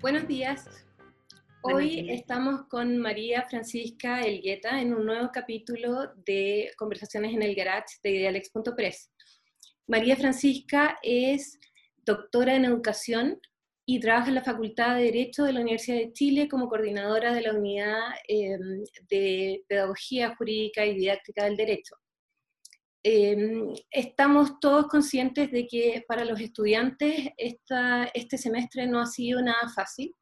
Buenos días. Hoy estamos con María Francisca Elgueta en un nuevo capítulo de Conversaciones en el Garage de Idealex.press. María Francisca es doctora en educación y trabaja en la Facultad de Derecho de la Universidad de Chile como coordinadora de la Unidad em, de Pedagogía Jurídica y Didáctica del Derecho. Em, estamos todos conscientes de que para los estudiantes este semestre no ha sido nada fácil.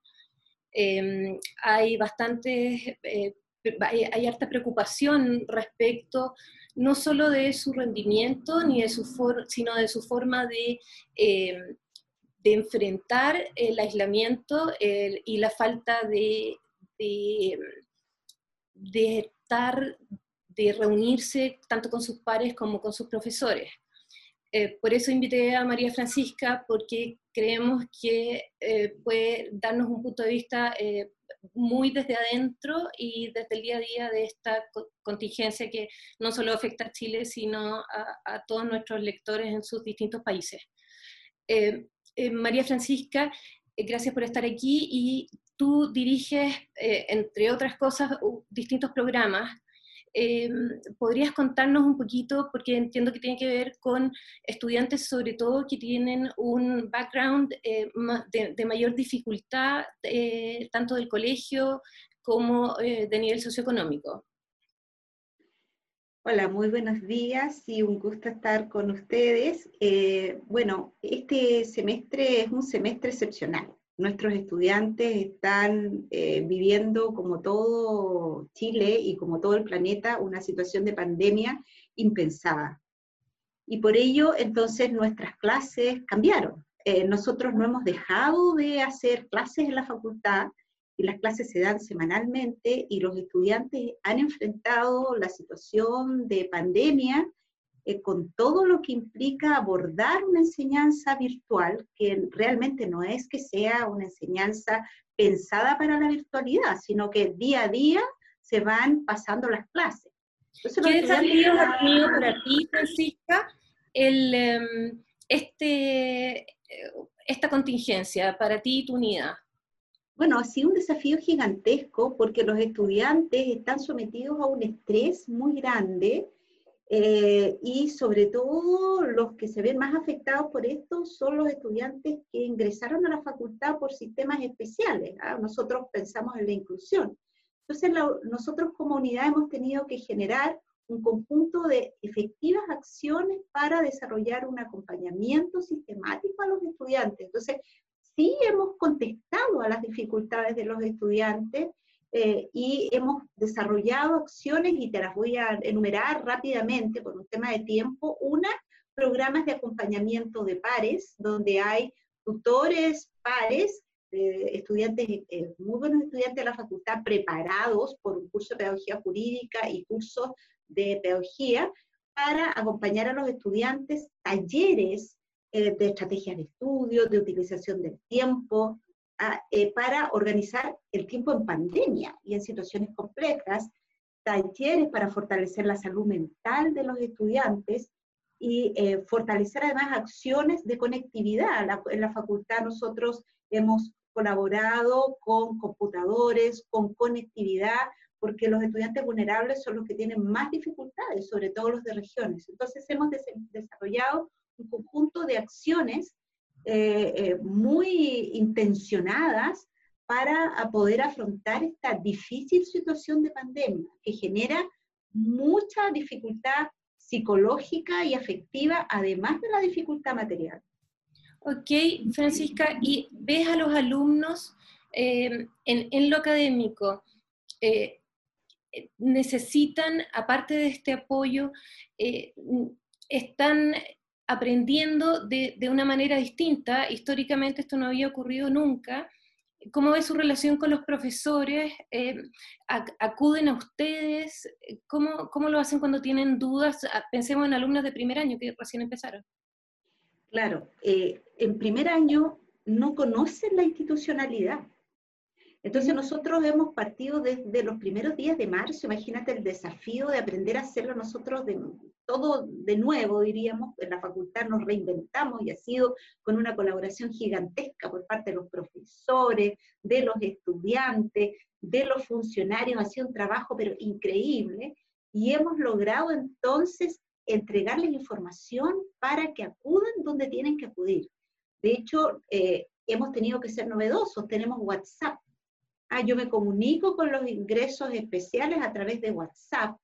Em, hay bastante, eh, hay, harta preocupación respecto no solo de su rendimiento, ni de su sino de su forma de, em, de enfrentar el aislamiento y la falta de, de, de estar de reunirse tanto con sus pares como con sus profesores. Eh, por eso invité a María Francisca, porque creemos que eh, puede darnos un punto de vista eh, muy desde adentro y desde el día a día de esta contingencia que no solo afecta a Chile, sino a, a todos nuestros lectores en sus distintos países. María Francisca, gracias por estar aquí y tú diriges, entre otras cosas, distintos programas eh, ¿podrías contarnos un poquito, porque entiendo que tiene que ver con estudiantes sobre todo que tienen un background eh, de, mayor dificultad, eh, tanto del colegio como de nivel socioeconómico? Hola, muy buenos días y un gusto estar con ustedes. bueno, este semestre es un semestre excepcional nuestros estudiantes están eh, viviendo, como todo Chile y como todo el planeta, una situación de pandemia impensada. Y por ello, entonces, nuestras clases cambiaron. Eh, nosotros no hemos dejado de hacer clases en la facultad y las clases se dan semanalmente y los estudiantes han enfrentado la situación de pandemia eh, con todo lo que implica abordar una enseñanza virtual, que realmente no es que sea una enseñanza pensada para la virtualidad, sino que día a día se van pasando las clases. ¿Qué desafíos ha tenido para ti, Francisca, el, em, este, eh, esta contingencia, para ti y tu unidad? Bueno, ha sido un desafío gigantesco porque los estudiantes están sometidos a un estrés muy grande eh, y sobre todo los que se ven más afectados por esto son los estudiantes que ingresaron a la facultad por sistemas especiales. ¿ah? Nosotros pensamos en la inclusión. Entonces nosotros como unidad hemos tenido que generar un conjunto de efectivas acciones para desarrollar un acompañamiento sistemático a los estudiantes. Entonces, sí hemos contestado a las dificultades de los estudiantes eh, y hemos desarrollado acciones y te las voy a enumerar rápidamente por un tema de tiempo. Una, programas de acompañamiento de pares, donde hay tutores pares, eh, estudiantes, eh, muy buenos estudiantes de la facultad preparados por un curso de pedagogía jurídica y cursos de pedagogía para acompañar a los estudiantes talleres de estrategias de estudio, de utilización del tiempo, eh, para organizar el tiempo en pandemia y en situaciones complejas, talleres para fortalecer la salud mental de los estudiantes y eh, fortalecer además acciones de conectividad. en la facultad nosotros hemos colaborado con computadores, con conectividad, porque los estudiantes vulnerables son los que tienen más dificultades, sobre todo los de regiones. Entonces hemos desarrollado un conjunto de acciones eh, eh, muy intencionadas para poder afrontar esta difícil situación de pandemia que genera mucha dificultad psicológica y afectiva, además de la dificultad material. Ok, Francisca, ¿y ves a los alumnos eh, en, en, lo académico? necesitan, aparte de este apoyo, están aprendiendo de, una manera distinta. Históricamente esto no había ocurrido nunca. ¿Cómo ve su relación con los profesores? Eh, ¿Acuden a ustedes? ¿Cómo, ¿Cómo, lo hacen cuando tienen dudas? Ah, pensemos en alumnos de primer año que recién empezaron. Claro, eh, en primer año no conocen la institucionalidad. Entonces nosotros hemos partido desde los primeros días de marzo, imagínate el desafío de aprender a hacerlo nosotros de, todo de nuevo, diríamos, en la facultad nos reinventamos y ha sido con una colaboración gigantesca por parte de los profesores, de los estudiantes, de los funcionarios, ha sido un trabajo pero increíble y hemos logrado entonces entregarles información para que acudan donde tienen que acudir. De hecho, eh, hemos tenido que ser novedosos, tenemos WhatsApp. Ah, yo me comunico con los ingresos especiales a través de WhatsApp,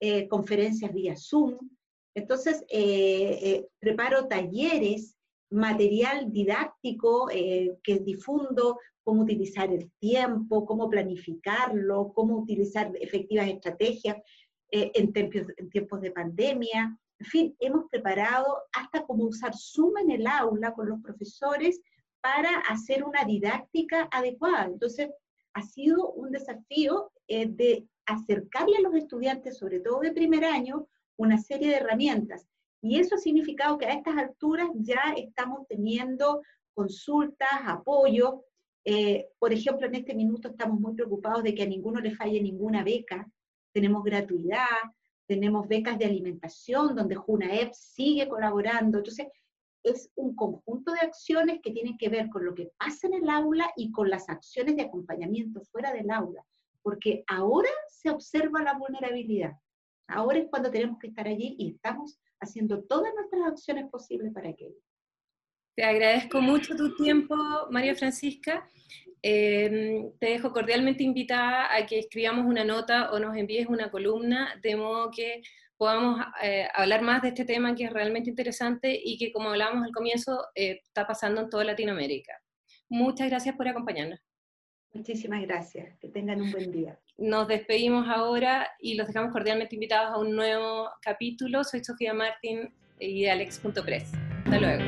eh, conferencias vía Zoom. Entonces, eh, preparo talleres, material didáctico que difundo, cómo utilizar el tiempo, cómo planificarlo, cómo utilizar efectivas estrategias en, en tiempos de pandemia. En fin, hemos preparado hasta cómo usar Zoom en el aula con los profesores para hacer una didáctica adecuada. Entonces, ha sido un desafío eh, de acercarle a los estudiantes, sobre todo de primer año, una serie de herramientas. Y eso ha significado que a estas alturas ya estamos teniendo consultas, apoyo. Eh, por ejemplo, en este minuto estamos muy preocupados de que a ninguno le falle ninguna beca. Tenemos gratuidad, tenemos becas de alimentación, donde JUNAEP sigue colaborando. Entonces, es un conjunto de acciones que tienen que ver con lo que pasa en el aula y con las acciones de acompañamiento fuera del aula, porque ahora se observa la vulnerabilidad. Ahora es cuando tenemos que estar allí y estamos haciendo todas nuestras acciones posibles para aquello. Te agradezco mucho tu tiempo, María Francisca. Em, te dejo cordialmente invitada a que escribamos una nota o nos envíes una columna, de modo que podamos eh, hablar más de este tema que es realmente interesante y que, como hablábamos al comienzo, eh, está pasando en toda Latinoamérica. Muchas gracias por acompañarnos. Muchísimas gracias. Que tengan un buen día. Nos despedimos ahora y los dejamos cordialmente invitados a un nuevo capítulo. Soy Sofía Martín y de Alex.press. Hasta luego.